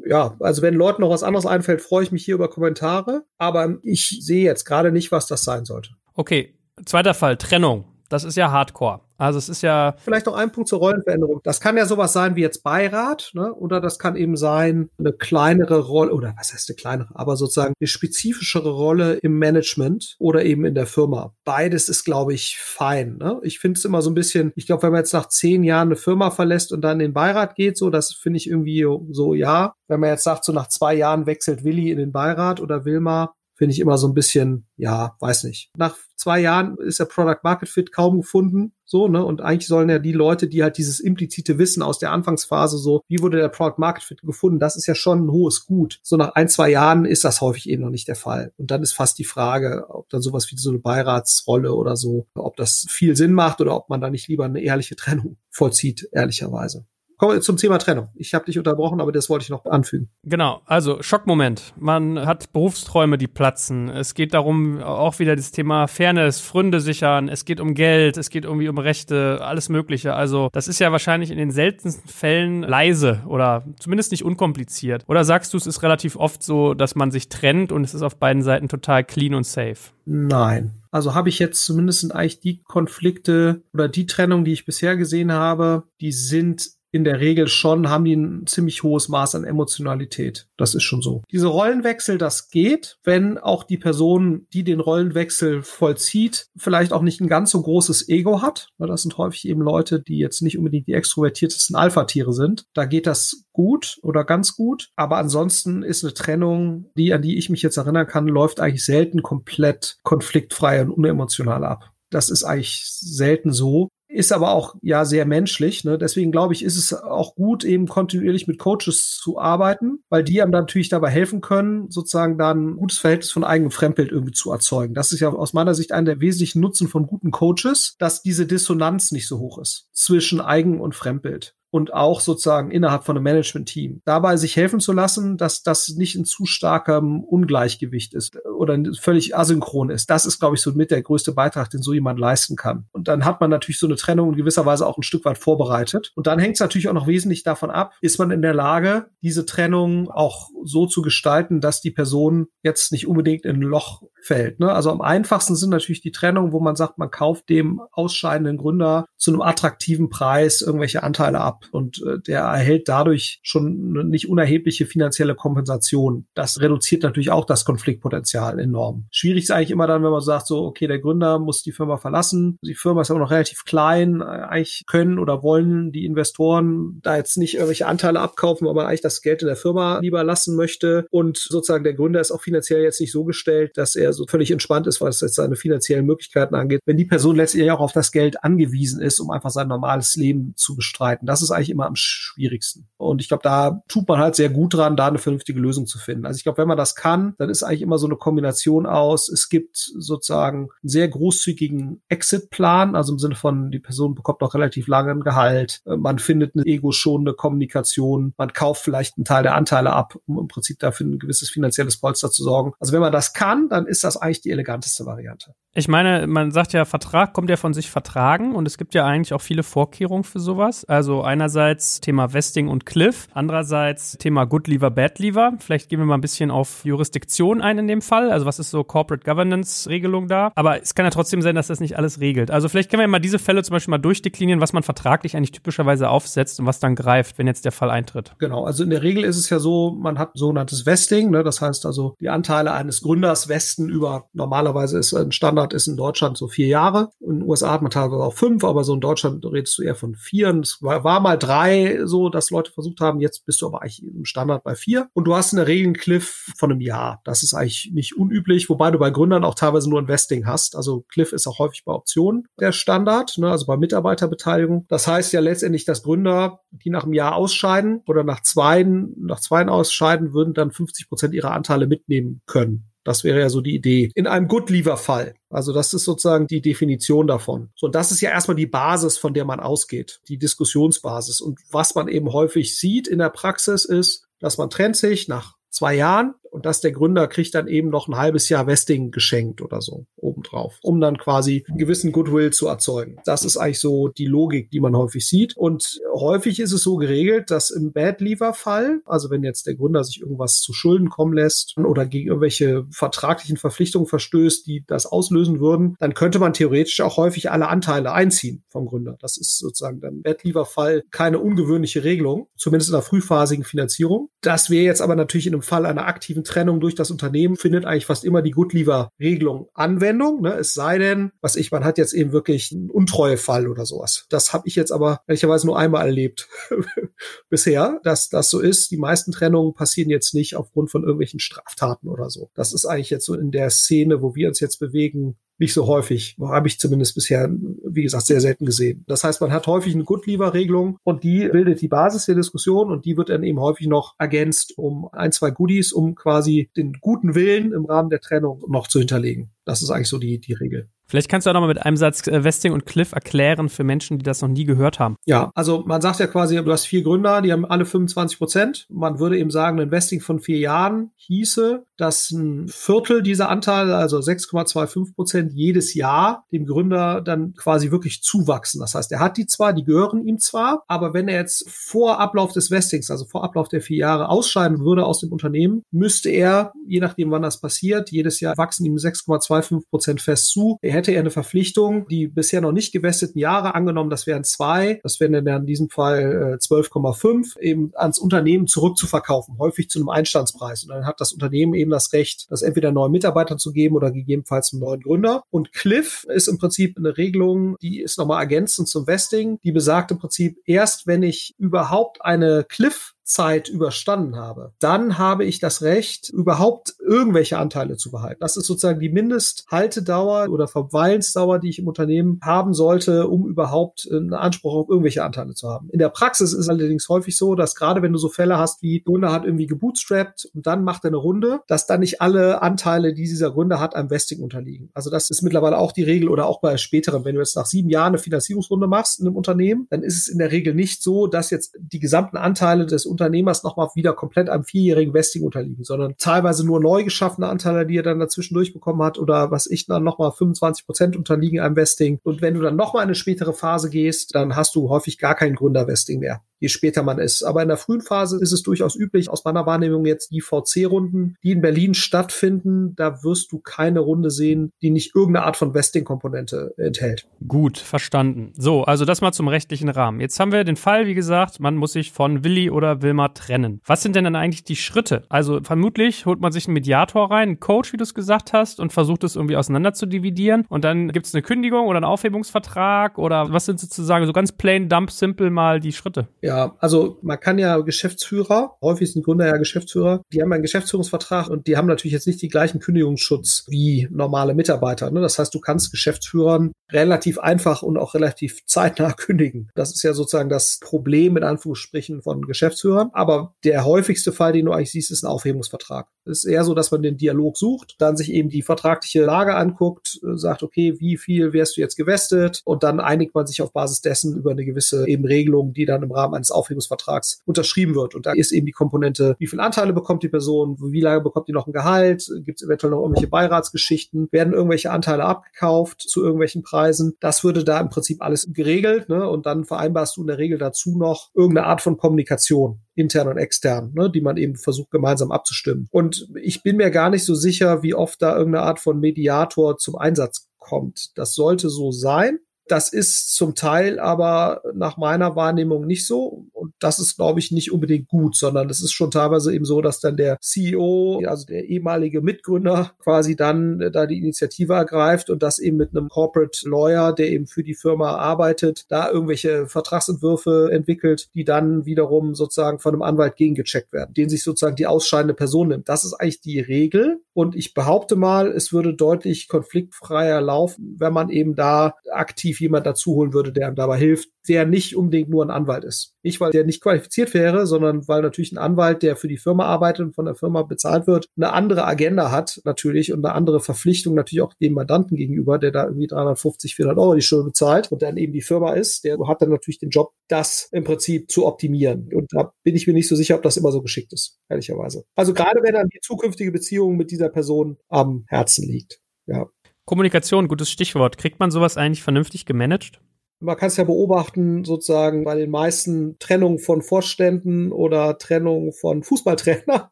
ja, also wenn Leuten noch was anderes einfällt, freue ich mich hier über Kommentare. Aber ich sehe jetzt gerade nicht, was das sein sollte.
Okay, zweiter Fall, Trennung. Das ist ja Hardcore. Also es ist ja.
Vielleicht noch ein Punkt zur Rollenveränderung. Das kann ja sowas sein wie jetzt Beirat, ne? Oder das kann eben sein, eine kleinere Rolle, oder was heißt eine kleinere, aber sozusagen eine spezifischere Rolle im Management oder eben in der Firma. Beides ist, glaube ich, fein. Ne? Ich finde es immer so ein bisschen, ich glaube, wenn man jetzt nach zehn Jahren eine Firma verlässt und dann in den Beirat geht, so, das finde ich irgendwie so, ja. Wenn man jetzt sagt, so nach zwei Jahren wechselt Willi in den Beirat oder Wilma, finde ich immer so ein bisschen, ja, weiß nicht. Nach zwei Jahren ist der Product Market Fit kaum gefunden, so, ne? Und eigentlich sollen ja die Leute, die halt dieses implizite Wissen aus der Anfangsphase so, wie wurde der Product Market Fit gefunden, das ist ja schon ein hohes Gut. So nach ein, zwei Jahren ist das häufig eben noch nicht der Fall. Und dann ist fast die Frage, ob dann sowas wie so eine Beiratsrolle oder so, ob das viel Sinn macht oder ob man da nicht lieber eine ehrliche Trennung <laughs> vollzieht, ehrlicherweise. Wir zum Thema Trennung. Ich habe dich unterbrochen, aber das wollte ich noch anfügen.
Genau, also Schockmoment. Man hat Berufsträume, die platzen. Es geht darum, auch wieder das Thema Fairness, Fründe sichern. Es geht um Geld, es geht irgendwie um Rechte, alles Mögliche. Also das ist ja wahrscheinlich in den seltensten Fällen leise oder zumindest nicht unkompliziert. Oder sagst du, es ist relativ oft so, dass man sich trennt und es ist auf beiden Seiten total clean und safe?
Nein. Also habe ich jetzt zumindest eigentlich die Konflikte oder die Trennung, die ich bisher gesehen habe, die sind in der Regel schon, haben die ein ziemlich hohes Maß an Emotionalität. Das ist schon so. Diese Rollenwechsel, das geht, wenn auch die Person, die den Rollenwechsel vollzieht, vielleicht auch nicht ein ganz so großes Ego hat. Das sind häufig eben Leute, die jetzt nicht unbedingt die extrovertiertesten Alpha-Tiere sind. Da geht das gut oder ganz gut. Aber ansonsten ist eine Trennung, die, an die ich mich jetzt erinnern kann, läuft eigentlich selten komplett konfliktfrei und unemotional ab. Das ist eigentlich selten so ist aber auch ja sehr menschlich. Ne? Deswegen glaube ich, ist es auch gut, eben kontinuierlich mit Coaches zu arbeiten, weil die einem natürlich dabei helfen können, sozusagen dann ein gutes Verhältnis von eigenem Fremdbild irgendwie zu erzeugen. Das ist ja aus meiner Sicht einer der wesentlichen Nutzen von guten Coaches, dass diese Dissonanz nicht so hoch ist zwischen Eigen- und Fremdbild und auch sozusagen innerhalb von einem Management-Team. Dabei sich helfen zu lassen, dass das nicht in zu starkem Ungleichgewicht ist oder völlig asynchron ist. Das ist, glaube ich, so mit der größte Beitrag, den so jemand leisten kann. Und dann hat man natürlich so eine Trennung in gewisser Weise auch ein Stück weit vorbereitet. Und dann hängt es natürlich auch noch wesentlich davon ab, ist man in der Lage, diese Trennung auch so zu gestalten, dass die Person jetzt nicht unbedingt in ein Loch fällt. Ne? Also am einfachsten sind natürlich die Trennungen, wo man sagt, man kauft dem ausscheidenden Gründer zu einem attraktiven Preis irgendwelche Anteile ab und äh, der erhält dadurch schon eine nicht unerhebliche finanzielle Kompensation. Das reduziert natürlich auch das Konfliktpotenzial enorm. Schwierig ist eigentlich immer dann, wenn man sagt, so, okay, der Gründer muss die Firma verlassen. Die Firma ist aber noch relativ klein. Eigentlich können oder wollen die Investoren da jetzt nicht irgendwelche Anteile abkaufen, aber eigentlich das Geld in der Firma lieber lassen möchte. Und sozusagen der Gründer ist auch finanziell jetzt nicht so gestellt, dass er so völlig entspannt ist, was jetzt seine finanziellen Möglichkeiten angeht. Wenn die Person letztlich auch auf das Geld angewiesen ist, um einfach sein normales Leben zu bestreiten. Das ist eigentlich immer am schwierigsten. Und ich glaube, da tut man halt sehr gut dran, da eine vernünftige Lösung zu finden. Also ich glaube, wenn man das kann, dann ist eigentlich immer so eine Kombination aus, es gibt sozusagen einen sehr großzügigen Exit-Plan, also im Sinne von, die Person bekommt noch relativ lange ein Gehalt, man findet eine ego-schonende Kommunikation, man kauft vielleicht einen Teil der Anteile ab, um im Prinzip dafür ein gewisses finanzielles Polster zu sorgen. Also wenn man das kann, dann ist das eigentlich die eleganteste Variante.
Ich meine, man sagt ja, Vertrag kommt ja von sich vertragen und es gibt ja eigentlich auch viele Vorkehrungen für sowas. Also einerseits Thema Vesting und Cliff, andererseits Thema Good Lever, Bad Lever. Vielleicht gehen wir mal ein bisschen auf Jurisdiktion ein in dem Fall. Also was ist so Corporate Governance Regelung da? Aber es kann ja trotzdem sein, dass das nicht alles regelt. Also vielleicht können wir mal diese Fälle zum Beispiel mal durchdeklinieren, was man vertraglich eigentlich typischerweise aufsetzt und was dann greift, wenn jetzt der Fall eintritt.
Genau, also in der Regel ist es ja so, man hat sogenanntes Vesting, ne? das heißt also die Anteile eines Gründers vesten über, normalerweise ist ein Standard ist in Deutschland so vier Jahre. In den USA hat man teilweise auch fünf, aber so in Deutschland redest du eher von vier. Und es war, war mal drei, so dass Leute versucht haben. Jetzt bist du aber eigentlich im Standard bei vier. Und du hast in der Regel einen Cliff von einem Jahr. Das ist eigentlich nicht unüblich, wobei du bei Gründern auch teilweise nur Investing hast. Also Cliff ist auch häufig bei Optionen der Standard, ne, also bei Mitarbeiterbeteiligung. Das heißt ja letztendlich, dass Gründer, die nach einem Jahr ausscheiden oder nach zwei, nach zwei ausscheiden, würden dann 50 Prozent ihrer Anteile mitnehmen können. Das wäre ja so die Idee. In einem Good-Lever-Fall. Also das ist sozusagen die Definition davon. So, und das ist ja erstmal die Basis, von der man ausgeht, die Diskussionsbasis. Und was man eben häufig sieht in der Praxis ist, dass man trennt sich nach zwei Jahren und dass der Gründer kriegt dann eben noch ein halbes Jahr Vesting geschenkt oder so obendrauf, um dann quasi einen gewissen Goodwill zu erzeugen. Das ist eigentlich so die Logik, die man häufig sieht. Und häufig ist es so geregelt, dass im Bad Lever Fall, also wenn jetzt der Gründer sich irgendwas zu Schulden kommen lässt oder gegen irgendwelche vertraglichen Verpflichtungen verstößt, die das auslösen würden, dann könnte man theoretisch auch häufig alle Anteile einziehen vom Gründer. Das ist sozusagen dann im Bad Lever Fall keine ungewöhnliche Regelung, zumindest in der frühphasigen Finanzierung. Das wäre jetzt aber natürlich in einem Fall einer aktiven Trennung durch das Unternehmen findet eigentlich fast immer die Goodlever-Regelung Anwendung. Ne? Es sei denn, was ich, man hat jetzt eben wirklich einen Untreuefall oder sowas. Das habe ich jetzt aber ehrlicherweise nur einmal erlebt <laughs> bisher, dass das so ist. Die meisten Trennungen passieren jetzt nicht aufgrund von irgendwelchen Straftaten oder so. Das ist eigentlich jetzt so in der Szene, wo wir uns jetzt bewegen, nicht so häufig. Habe ich zumindest bisher, wie gesagt, sehr selten gesehen. Das heißt, man hat häufig eine Good-Lever-Regelung und die bildet die Basis der Diskussion und die wird dann eben häufig noch ergänzt um ein, zwei Goodies, um quasi den guten Willen im Rahmen der Trennung noch zu hinterlegen. Das ist eigentlich so die, die Regel.
Vielleicht kannst du auch noch mal mit einem Satz äh, Vesting und Cliff erklären für Menschen, die das noch nie gehört haben.
Ja, also man sagt ja quasi, du hast vier Gründer, die haben alle 25 Prozent. Man würde eben sagen, ein Vesting von vier Jahren hieße, dass ein Viertel dieser Anteile, also 6,25 Prozent jedes Jahr, dem Gründer dann quasi wirklich zuwachsen. Das heißt, er hat die zwar, die gehören ihm zwar, aber wenn er jetzt vor Ablauf des Vestings, also vor Ablauf der vier Jahre ausscheiden würde aus dem Unternehmen, müsste er, je nachdem wann das passiert, jedes Jahr wachsen ihm 6,25 Prozent fest zu. Er hätte er eine Verpflichtung, die bisher noch nicht gewesteten Jahre angenommen, das wären zwei, das wären dann in diesem Fall 12,5, äh, eben ans Unternehmen zurückzuverkaufen, häufig zu einem Einstandspreis. Und dann hat das Unternehmen eben das Recht, das entweder neuen Mitarbeitern zu geben oder gegebenenfalls einem neuen Gründer. Und Cliff ist im Prinzip eine Regelung, die ist nochmal ergänzend zum Vesting. Die besagt im Prinzip, erst wenn ich überhaupt eine Cliff Zeit überstanden habe, dann habe ich das Recht, überhaupt irgendwelche Anteile zu behalten. Das ist sozusagen die Mindesthaltedauer oder Verweilensdauer, die ich im Unternehmen haben sollte, um überhaupt einen Anspruch auf irgendwelche Anteile zu haben. In der Praxis ist allerdings häufig so, dass gerade wenn du so Fälle hast, wie Gründer hat irgendwie gebootstrapped und dann macht er eine Runde, dass dann nicht alle Anteile, die dieser Gründer hat, einem Vesting unterliegen. Also das ist mittlerweile auch die Regel oder auch bei späteren. Wenn du jetzt nach sieben Jahren eine Finanzierungsrunde machst in einem Unternehmen, dann ist es in der Regel nicht so, dass jetzt die gesamten Anteile des Unternehmers nochmal wieder komplett einem vierjährigen Vesting unterliegen, sondern teilweise nur neu geschaffene Anteile, die er dann dazwischen durchbekommen hat oder was ich dann nochmal 25 Prozent unterliegen einem Vesting. Und wenn du dann nochmal in eine spätere Phase gehst, dann hast du häufig gar kein Gründervesting mehr je später man ist. Aber in der frühen Phase ist es durchaus üblich, aus meiner Wahrnehmung jetzt die VC-Runden, die in Berlin stattfinden, da wirst du keine Runde sehen, die nicht irgendeine Art von Vesting-Komponente enthält.
Gut, verstanden. So, also das mal zum rechtlichen Rahmen. Jetzt haben wir den Fall, wie gesagt, man muss sich von Willi oder Wilma trennen. Was sind denn dann eigentlich die Schritte? Also vermutlich holt man sich einen Mediator rein, einen Coach, wie du es gesagt hast, und versucht es irgendwie auseinander zu dividieren. Und dann gibt es eine Kündigung oder einen Aufhebungsvertrag oder was sind sozusagen so ganz plain, dump, simple mal die Schritte?
Ja, ja, also man kann ja Geschäftsführer, häufig sind Gründer ja Geschäftsführer, die haben einen Geschäftsführungsvertrag und die haben natürlich jetzt nicht die gleichen Kündigungsschutz wie normale Mitarbeiter. Ne? Das heißt, du kannst Geschäftsführern relativ einfach und auch relativ zeitnah <laughs> kündigen. Das ist ja sozusagen das Problem in Anführungsstrichen von Geschäftsführern. Aber der häufigste Fall, den du eigentlich siehst, ist ein Aufhebungsvertrag. Es ist eher so, dass man den Dialog sucht, dann sich eben die vertragliche Lage anguckt, sagt, okay, wie viel wärst du jetzt gewestet? Und dann einigt man sich auf Basis dessen über eine gewisse eben Regelung, die dann im Rahmen eines Aufhebungsvertrags unterschrieben wird. Und da ist eben die Komponente, wie viele Anteile bekommt die Person, wie lange bekommt die noch ein Gehalt, gibt es eventuell noch irgendwelche Beiratsgeschichten, werden irgendwelche Anteile abgekauft zu irgendwelchen Preisen. Das würde da im Prinzip alles geregelt. Ne? Und dann vereinbarst du in der Regel dazu noch irgendeine Art von Kommunikation intern und extern, ne, die man eben versucht gemeinsam abzustimmen. Und ich bin mir gar nicht so sicher, wie oft da irgendeine Art von Mediator zum Einsatz kommt. Das sollte so sein. Das ist zum Teil aber nach meiner Wahrnehmung nicht so. Und das ist, glaube ich, nicht unbedingt gut, sondern es ist schon teilweise eben so, dass dann der CEO, also der ehemalige Mitgründer, quasi dann äh, da die Initiative ergreift und das eben mit einem Corporate Lawyer, der eben für die Firma arbeitet, da irgendwelche Vertragsentwürfe entwickelt, die dann wiederum sozusagen von einem Anwalt gegengecheckt werden, den sich sozusagen die ausscheidende Person nimmt. Das ist eigentlich die Regel. Und ich behaupte mal, es würde deutlich konfliktfreier laufen, wenn man eben da aktiv aktiv jemand dazu holen würde, der einem dabei hilft, der nicht unbedingt nur ein Anwalt ist. Nicht, weil der nicht qualifiziert wäre, sondern weil natürlich ein Anwalt, der für die Firma arbeitet und von der Firma bezahlt wird, eine andere Agenda hat natürlich und eine andere Verpflichtung natürlich auch dem Mandanten gegenüber, der da irgendwie 350, 400 Euro die Stunde bezahlt und dann eben die Firma ist, der hat dann natürlich den Job, das im Prinzip zu optimieren. Und da bin ich mir nicht so sicher, ob das immer so geschickt ist, ehrlicherweise. Also gerade wenn dann die zukünftige Beziehung mit dieser Person am Herzen liegt. Ja.
Kommunikation, gutes Stichwort. Kriegt man sowas eigentlich vernünftig gemanagt?
Man kann es ja beobachten, sozusagen bei den meisten Trennungen von Vorständen oder Trennungen von Fußballtrainern.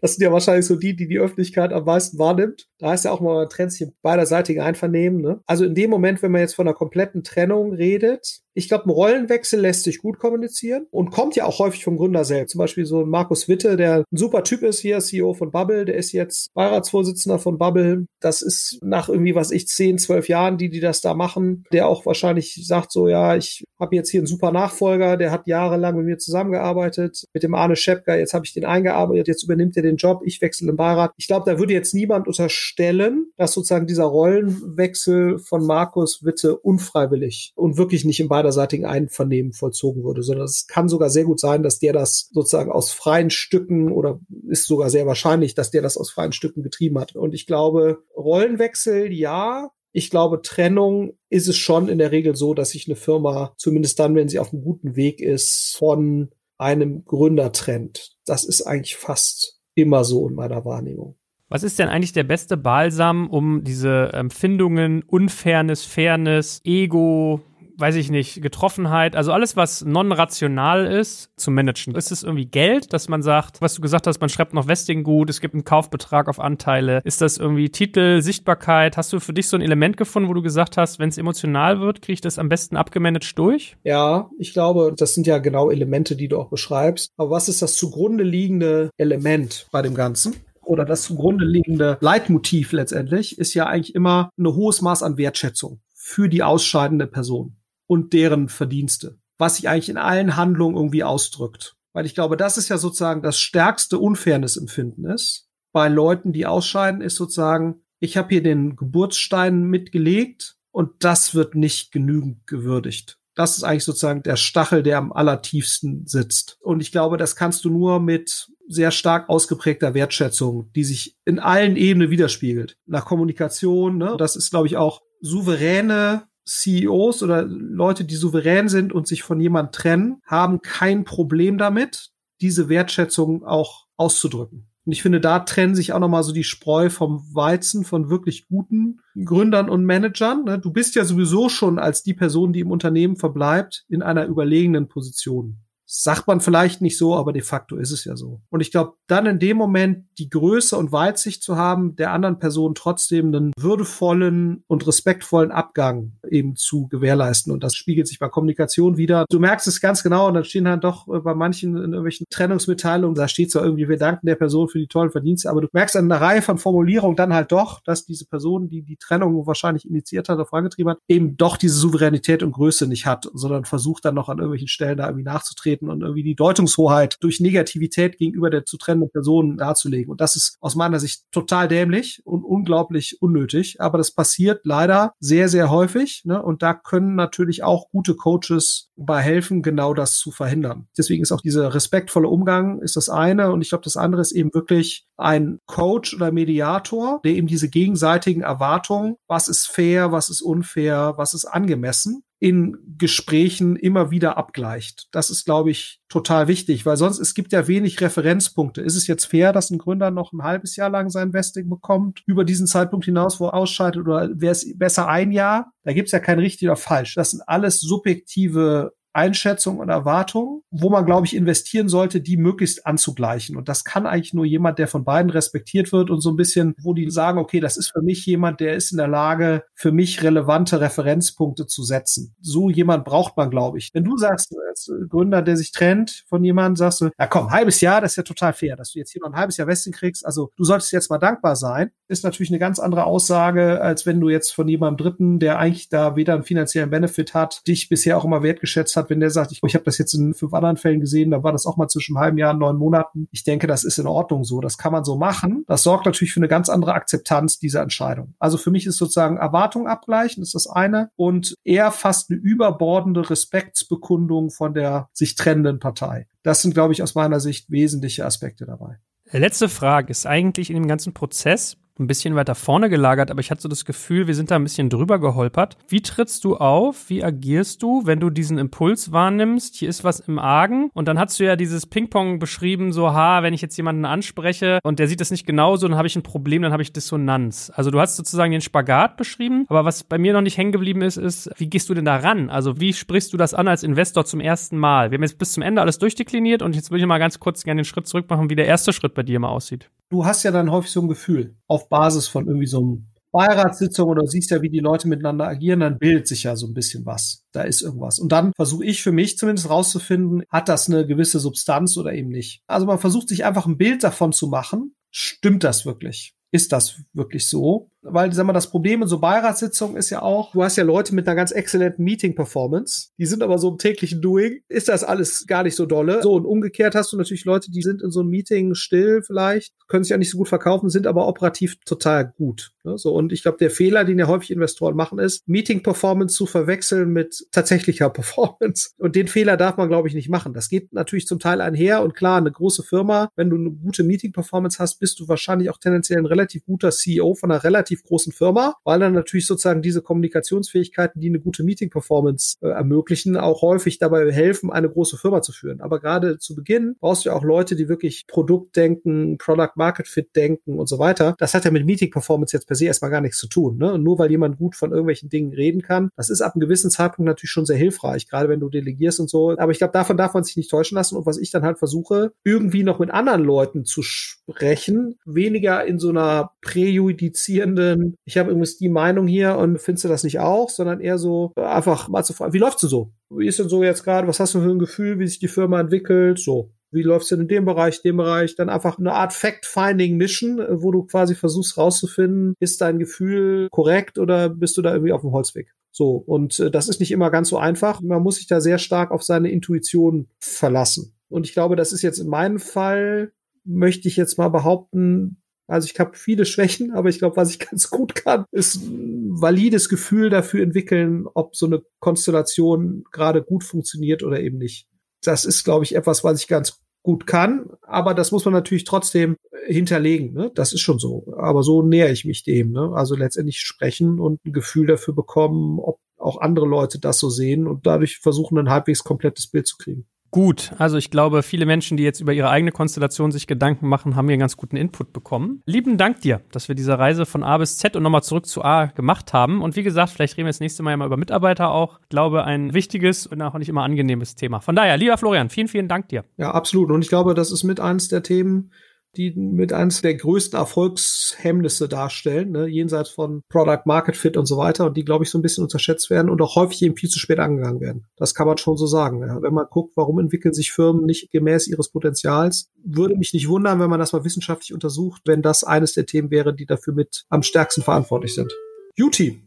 Das sind ja wahrscheinlich so die, die die Öffentlichkeit am meisten wahrnimmt. Da ist ja auch mal, sich beiderseitige Einvernehmen. Ne? Also in dem Moment, wenn man jetzt von einer kompletten Trennung redet, ich glaube, ein Rollenwechsel lässt sich gut kommunizieren und kommt ja auch häufig vom Gründer selbst. Zum Beispiel so ein Markus Witte, der ein super Typ ist hier, CEO von Bubble, der ist jetzt Beiratsvorsitzender von Bubble. Das ist nach irgendwie, was ich, zehn, zwölf Jahren, die, die das da machen, der auch wahrscheinlich sagt so, ja, ich habe jetzt hier einen super Nachfolger, der hat jahrelang mit mir zusammengearbeitet, mit dem Arne Schepka, jetzt habe ich den eingearbeitet, jetzt übernimmt er den Job, ich wechsle im Beirat. Ich glaube, da würde jetzt niemand unterstellen, dass sozusagen dieser Rollenwechsel von Markus Witte unfreiwillig und wirklich nicht im beiderseitigen Einvernehmen vollzogen wurde, sondern es kann sogar sehr gut sein, dass der das sozusagen aus freien Stücken oder ist sogar sehr wahrscheinlich, dass der das aus freien Stücken getrieben hat. Und ich glaube, Rollenwechsel, ja, Ich glaube, Trennung ist es schon in der Regel so, dass sich eine Firma, zumindest dann, wenn sie auf einem guten Weg ist, von einem Gründer trennt. Das ist eigentlich fast immer so in meiner Wahrnehmung.
Was ist denn eigentlich der beste Balsam, um diese Empfindungen, Unfairness, Fairness, Ego, weiß ich nicht, Getroffenheit, also alles, was non-rational ist, zu managen. Ist es irgendwie Geld, dass man sagt, was du gesagt hast, man schreibt noch Vesting gut, es gibt einen Kaufbetrag auf Anteile. Ist das irgendwie Titel, Sichtbarkeit? Hast du für dich so ein Element gefunden, wo du gesagt hast, wenn es emotional wird, kriege ich das am besten abgemanagt durch?
Ja, ich glaube, das sind ja genau Elemente, die du auch beschreibst. Aber was ist das zugrunde liegende Element bei dem Ganzen? Oder das zugrunde liegende Leitmotiv letztendlich ist ja eigentlich immer ein hohes Maß an Wertschätzung für die ausscheidende Person und deren Verdienste, was sich eigentlich in allen Handlungen irgendwie ausdrückt. Weil ich glaube, das ist ja sozusagen das stärkste Unfairness-Empfinden ist. Bei Leuten, die ausscheiden, ist sozusagen, ich habe hier den Geburtsstein mitgelegt und das wird nicht genügend gewürdigt. Das ist eigentlich sozusagen der Stachel, der am allertiefsten sitzt. Und ich glaube, das kannst du nur mit sehr stark ausgeprägter Wertschätzung, die sich in allen Ebenen widerspiegelt. Nach Kommunikation, ne? das ist, glaube ich, auch souveräne CEOs oder Leute, die souverän sind und sich von jemand trennen, haben kein Problem damit, diese Wertschätzung auch auszudrücken. Und ich finde, da trennen sich auch nochmal so die Spreu vom Weizen von wirklich guten Gründern und Managern. Ne? Du bist ja sowieso schon als die Person, die im Unternehmen verbleibt, in einer überlegenen Position. Sagt man vielleicht nicht so, aber de facto ist es ja so. Und ich glaube, dann in dem Moment die Größe und Weitsicht zu haben, der anderen Person trotzdem einen würdevollen und respektvollen Abgang eben zu gewährleisten. Und das spiegelt sich bei Kommunikation wieder. Du merkst es ganz genau und dann stehen dann doch äh, bei manchen in irgendwelchen Trennungsmitteilungen, da steht zwar irgendwie, wir danken der Person für die tollen Verdienste, aber du merkst an einer Reihe von Formulierungen dann halt doch, dass diese Person, die die Trennung wahrscheinlich initiiert hat oder vorangetrieben hat, eben doch diese Souveränität und Größe nicht hat, sondern versucht dann noch an irgendwelchen Stellen da irgendwie nachzutreten auftreten und irgendwie die Deutungshoheit durch Negativität gegenüber der zu trennenden Person darzulegen. Und das ist aus meiner Sicht total dämlich und unglaublich unnötig. Aber das passiert leider sehr, sehr häufig. Ne? Und da können natürlich auch gute Coaches bei helfen, genau das zu verhindern. Deswegen ist auch dieser respektvolle Umgang ist das eine. Und ich glaube, das andere ist eben wirklich ein Coach oder Mediator, der eben diese gegenseitigen Erwartungen, was ist fair, was ist unfair, was ist angemessen, in Gesprächen immer wieder abgleicht. Das ist, glaube ich, total wichtig, weil sonst es gibt ja wenig Referenzpunkte. Ist es jetzt fair, dass ein Gründer noch ein halbes Jahr lang sein Vesting bekommt, über diesen Zeitpunkt hinaus, wo er ausscheidet, oder wäre es besser ein Jahr? Da gibt es ja kein richtig oder falsch. Das sind alles subjektive Einschätzung und Erwartung, wo man, glaube ich, investieren sollte, die möglichst anzugleichen. Und das kann eigentlich nur jemand, der von beiden respektiert wird und so ein bisschen, wo die sagen, okay, das ist für mich jemand, der ist in der Lage, für mich relevante Referenzpunkte zu setzen. So jemand braucht man, glaube ich. Wenn du sagst, als Gründer, der sich trennt von jemandem, sagst du, ja komm, halbes Jahr, das ist ja total fair, dass du jetzt hier noch ein halbes Jahr Westing kriegst. Also du solltest jetzt mal dankbar sein. Ist natürlich eine ganz andere Aussage, als wenn du jetzt von jemandem Dritten, der eigentlich da weder einen finanziellen Benefit hat, dich bisher auch immer wertgeschätzt hat, wenn der sagt, ich, ich habe das jetzt in fünf anderen Fällen gesehen, da war das auch mal zwischen einem halben Jahr und neun Monaten. Ich denke, das ist in Ordnung so. Das kann man so machen. Das sorgt natürlich für eine ganz andere Akzeptanz dieser Entscheidung. Also für mich ist sozusagen Erwartung abgleichen, ist das eine. Und eher fast eine überbordende Respektsbekundung von der sich trennenden Partei. Das sind, glaube ich, aus meiner Sicht wesentliche Aspekte dabei.
Letzte Frage ist eigentlich in dem ganzen Prozess, ein bisschen weiter vorne gelagert, aber ich hatte so das Gefühl, wir sind da ein bisschen drüber geholpert. Wie trittst du auf? Wie agierst du, wenn du diesen Impuls wahrnimmst? Hier ist was im Argen. Und dann hast du ja dieses Ping-Pong beschrieben, so, ha, wenn ich jetzt jemanden anspreche und der sieht das nicht genauso, dann habe ich ein Problem, dann habe ich Dissonanz. Also du hast sozusagen den Spagat beschrieben, aber was bei mir noch nicht hängen geblieben ist, ist, wie gehst du denn da ran? Also wie sprichst du das an als Investor zum ersten Mal? Wir haben jetzt bis zum Ende alles durchdekliniert und jetzt will ich mal ganz kurz gerne den Schritt zurück machen, wie der erste Schritt bei dir mal aussieht
du hast ja dann häufig so ein Gefühl auf Basis von irgendwie so einem Beiratssitzung oder siehst ja, wie die Leute miteinander agieren, dann bildet sich ja so ein bisschen was. Da ist irgendwas. Und dann versuche ich für mich zumindest rauszufinden, hat das eine gewisse Substanz oder eben nicht. Also man versucht sich einfach ein Bild davon zu machen. Stimmt das wirklich? Ist das wirklich so? Weil, sag mal, das Problem in so Beiratssitzungen ist ja auch, du hast ja Leute mit einer ganz exzellenten Meeting-Performance, die sind aber so im täglichen Doing, ist das alles gar nicht so dolle. So, und umgekehrt hast du natürlich Leute, die sind in so einem Meeting still vielleicht, können sich ja nicht so gut verkaufen, sind aber operativ total gut. Ne? So, und ich glaube, der Fehler, den ja häufig Investoren machen, ist, Meeting-Performance zu verwechseln mit tatsächlicher <laughs> Performance. Und den Fehler darf man, glaube ich, nicht machen. Das geht natürlich zum Teil einher und klar, eine große Firma, wenn du eine gute Meeting-Performance hast, bist du wahrscheinlich auch tendenziell ein relativ guter CEO von einer relativ relativ großen Firma, weil dann natürlich sozusagen diese Kommunikationsfähigkeiten, die eine gute Meeting-Performance äh, ermöglichen, auch häufig dabei helfen, eine große Firma zu führen. Aber gerade zu Beginn brauchst du auch Leute, die wirklich Produkt denken, Product Market Fit denken und so weiter. Das hat ja mit Meeting Performance jetzt per se erstmal gar nichts zu tun. Ne? Nur weil jemand gut von irgendwelchen Dingen reden kann, das ist ab einem gewissen Zeitpunkt natürlich schon sehr hilfreich, gerade wenn du delegierst und so. Aber ich glaube, davon darf man sich nicht täuschen lassen. Und was ich dann halt versuche, irgendwie noch mit anderen Leuten zu sprechen, weniger in so einer präjudizierenden, ich habe übrigens die Meinung hier und findest du das nicht auch, sondern eher so einfach mal zu fragen, wie läuft's denn so? Wie ist denn so jetzt gerade? Was hast du für ein Gefühl, wie sich die Firma entwickelt? So. Wie läuft's denn in dem Bereich, dem Bereich? Dann einfach eine Art Fact-Finding-Mission, wo du quasi versuchst rauszufinden, ist dein Gefühl korrekt oder bist du da irgendwie auf dem Holzweg? So, und äh, das ist nicht immer ganz so einfach. Man muss sich da sehr stark auf seine Intuition verlassen. Und ich glaube, das ist jetzt in meinem Fall, möchte ich jetzt mal behaupten, also ich habe viele Schwächen, <laughs> aber ich glaube, was ich ganz gut kann, ist ein valides Gefühl dafür entwickeln, ob so eine Konstellation gerade gut funktioniert oder eben nicht. Das ist, glaube ich, etwas, was ich ganz gut kann, aber das muss man natürlich trotzdem hinterlegen. Ne? Das ist schon so. Aber so nähere ich mich dem. Ne? Also letztendlich sprechen und ein Gefühl dafür bekommen, ob auch andere Leute das so sehen und dadurch versuchen, ein halbwegs komplettes Bild zu kriegen.
Gut, also ich glaube, viele Menschen, die jetzt über ihre eigene Konstellation sich Gedanken machen, haben hier einen ganz guten Input bekommen. Lieben Dank dir, dass wir diese Reise von A bis Z und nochmal zurück zu A gemacht haben. Und wie gesagt, vielleicht reden wir das nächste Mal ja mal über Mitarbeiter auch. Ich glaube, ein wichtiges und auch nicht immer angenehmes Thema. Von daher, lieber Florian, vielen, vielen Dank dir.
Ja, absolut. Und ich glaube, das ist mit eins der Themen, die mit eines der größten Erfolgshemmnisse darstellen, ne, jenseits von Product Market Fit und so weiter und die, glaube ich, so ein bisschen unterschätzt werden und auch häufig eben viel zu spät angegangen werden. Das kann man schon so sagen. Ja. Wenn man guckt, warum entwickeln sich Firmen nicht gemäß ihres Potenzials, würde mich nicht wundern, wenn man das mal wissenschaftlich untersucht, wenn das eines der Themen wäre, die dafür mit am stärksten verantwortlich sind. Juti.